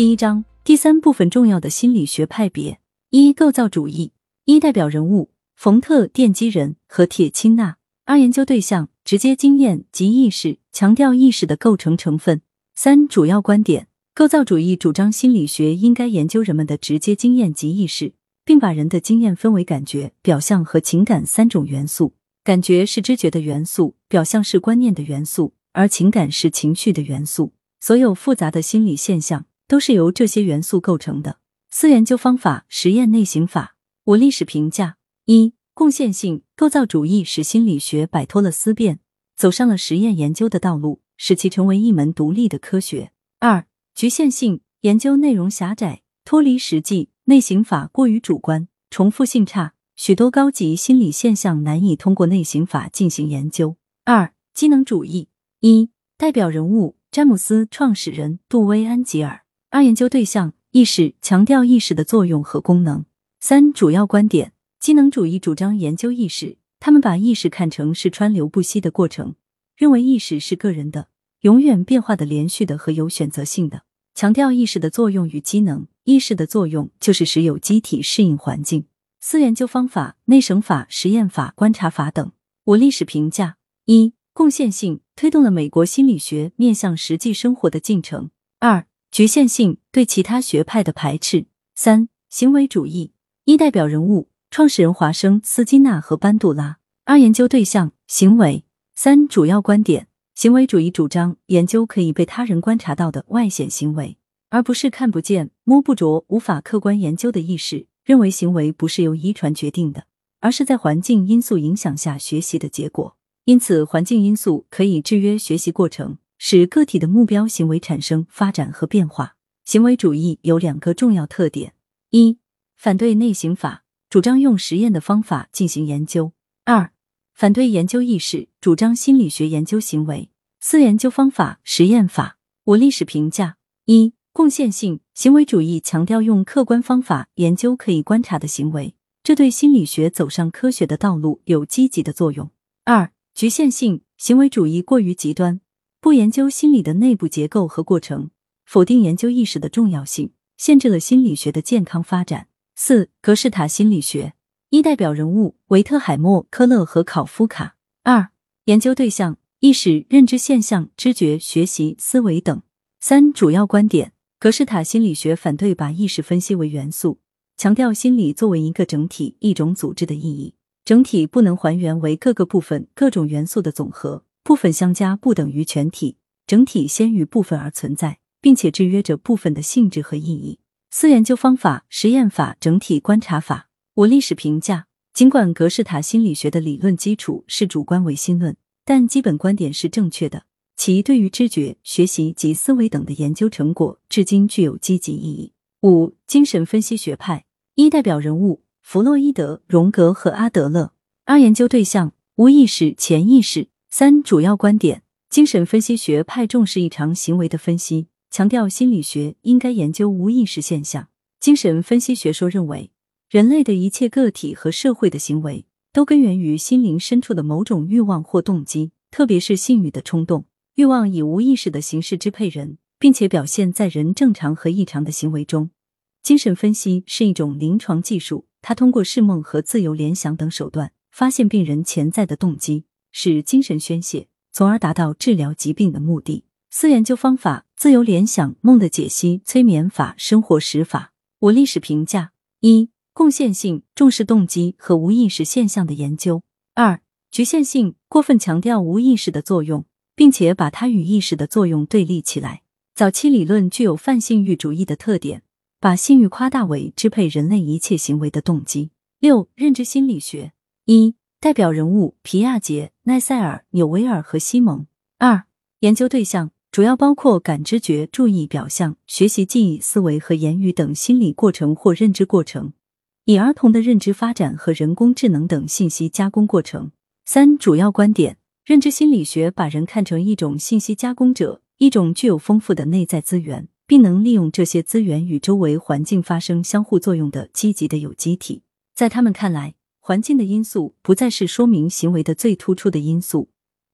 第一章第三部分重要的心理学派别：一、构造主义。一、代表人物：冯特、奠基人和铁钦纳。二、研究对象：直接经验及意识，强调意识的构成成分。三、主要观点：构造主义主张心理学应该研究人们的直接经验及意识，并把人的经验分为感觉、表象和情感三种元素。感觉是知觉的元素，表象是观念的元素，而情感是情绪的元素。所有复杂的心理现象都是由这些元素构成的。四、研究方法：实验内省法。我历史评价：一、贡献性构造主义使心理学摆脱了思辨，走上了实验研究的道路，使其成为一门独立的科学。二、局限性研究内容狭窄，脱离实际，内省法过于主观，重复性差。许多高级心理现象难以通过内省法进行研究。二、机能主义。一、代表人物：詹姆斯创始人杜威·安吉尔。二、研究对象：意识，强调意识的作用和功能。三、主要观点：机能主义主张研究意识，他们把意识看成是川流不息的过程，认为意识是个人的、永远变化的、连续的和有选择性的，强调意识的作用与机能。意识的作用就是使有机体适应环境。四研究方法：内省法、实验法、观察法等。我历史评价：一、贡献性推动了美国心理学面向实际生活的进程；二、局限性对其他学派的排斥；三、行为主义。一、代表人物：创始人华生、斯金纳和班杜拉。二、研究对象：行为。三、主要观点：行为主义主张研究可以被他人观察到的外显行为，而不是看不见、摸不着、无法客观研究的意识。认为行为不是由遗传决定的，而是在环境因素影响下学习的结果。因此，环境因素可以制约学习过程，使个体的目标行为产生发展和变化。行为主义有两个重要特点：一、反对内省法，主张用实验的方法进行研究；二、反对研究意识，主张心理学研究行为。四、研究方法：实验法。我历史评价：一。贡献性行为主义强调用客观方法研究可以观察的行为，这对心理学走上科学的道路有积极的作用。二、局限性行为主义过于极端，不研究心理的内部结构和过程，否定研究意识的重要性，限制了心理学的健康发展。四、格式塔心理学一代表人物维特海默、科勒和考夫卡。二、研究对象意识、认知现象、知觉、学习、思维等。三、主要观点。格式塔心理学反对把意识分析为元素，强调心理作为一个整体、一种组织的意义。整体不能还原为各个部分、各种元素的总和，部分相加不等于全体，整体先于部分而存在，并且制约着部分的性质和意义。四研究方法：实验法、整体观察法。我历史评价：尽管格式塔心理学的理论基础是主观唯心论，但基本观点是正确的。其对于知觉、学习及思维等的研究成果，至今具有积极意义。五、精神分析学派一代表人物弗洛伊德、荣格和阿德勒。二、研究对象无意识、潜意识。三、主要观点：精神分析学派重视异常行为的分析，强调心理学应该研究无意识现象。精神分析学说认为，人类的一切个体和社会的行为都根源于心灵深处的某种欲望或动机，特别是性欲的冲动。欲望以无意识的形式支配人，并且表现在人正常和异常的行为中。精神分析是一种临床技术，它通过释梦和自由联想等手段，发现病人潜在的动机，使精神宣泄，从而达到治疗疾病的目的。四研究方法：自由联想、梦的解析、催眠法、生活实法。我历史评价：一、贡献性重视动机和无意识现象的研究；二、局限性过分强调无意识的作用。并且把它与意识的作用对立起来。早期理论具有泛性欲主义的特点，把性欲夸大为支配人类一切行为的动机。六、认知心理学一代表人物皮亚杰、奈塞尔、纽维尔和西蒙。二、研究对象主要包括感知觉、注意、表象、学习、记忆、思维和言语等心理过程或认知过程，以儿童的认知发展和人工智能等信息加工过程。三、主要观点。认知心理学把人看成一种信息加工者，一种具有丰富的内在资源，并能利用这些资源与周围环境发生相互作用的积极的有机体。在他们看来，环境的因素不再是说明行为的最突出的因素。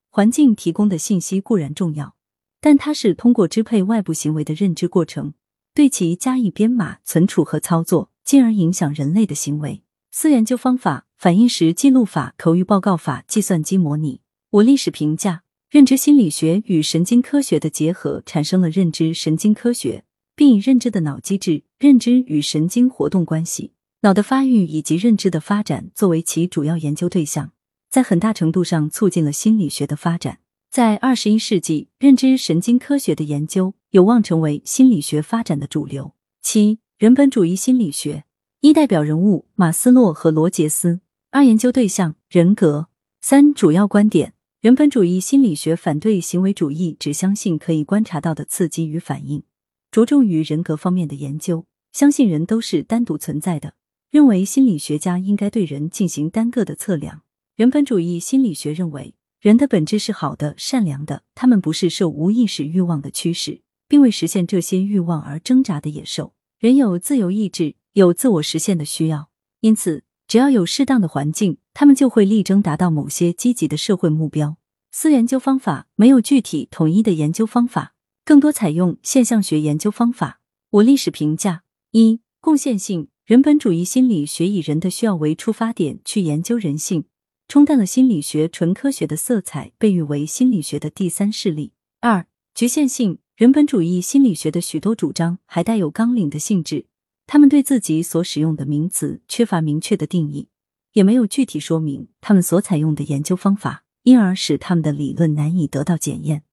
环境提供的信息固然重要，但它是通过支配外部行为的认知过程，对其加以编码、存储和操作，进而影响人类的行为。四研究方法：反应时记录法、口语报告法、计算机模拟。我历史评价：认知心理学与神经科学的结合产生了认知神经科学，并以认知的脑机制、认知与神经活动关系、脑的发育以及认知的发展作为其主要研究对象，在很大程度上促进了心理学的发展。在二十一世纪，认知神经科学的研究有望成为心理学发展的主流。七、人本主义心理学。一、代表人物马斯洛和罗杰斯。二、研究对象人格。三、主要观点：人本主义心理学反对行为主义，只相信可以观察到的刺激与反应，着重于人格方面的研究，相信人都是单独存在的，认为心理学家应该对人进行单个的测量。人本主义心理学认为，人的本质是好的、善良的，他们不是受无意识欲望的驱使，并为实现这些欲望而挣扎的野兽。人有自由意志。有自我实现的需要，因此只要有适当的环境，他们就会力争达到某些积极的社会目标。四研究方法没有具体统一的研究方法，更多采用现象学研究方法。我历史评价一贡献性人本主义心理学以人的需要为出发点去研究人性，冲淡了心理学纯科学的色彩，被誉为心理学的第三势力。二局限性人本主义心理学的许多主张还带有纲领的性质。他们对自己所使用的名词缺乏明确的定义，也没有具体说明他们所采用的研究方法，因而使他们的理论难以得到检验。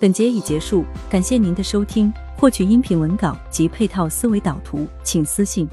本节已结束，感谢您的收听。获取音频文稿及配套思维导图，请私信。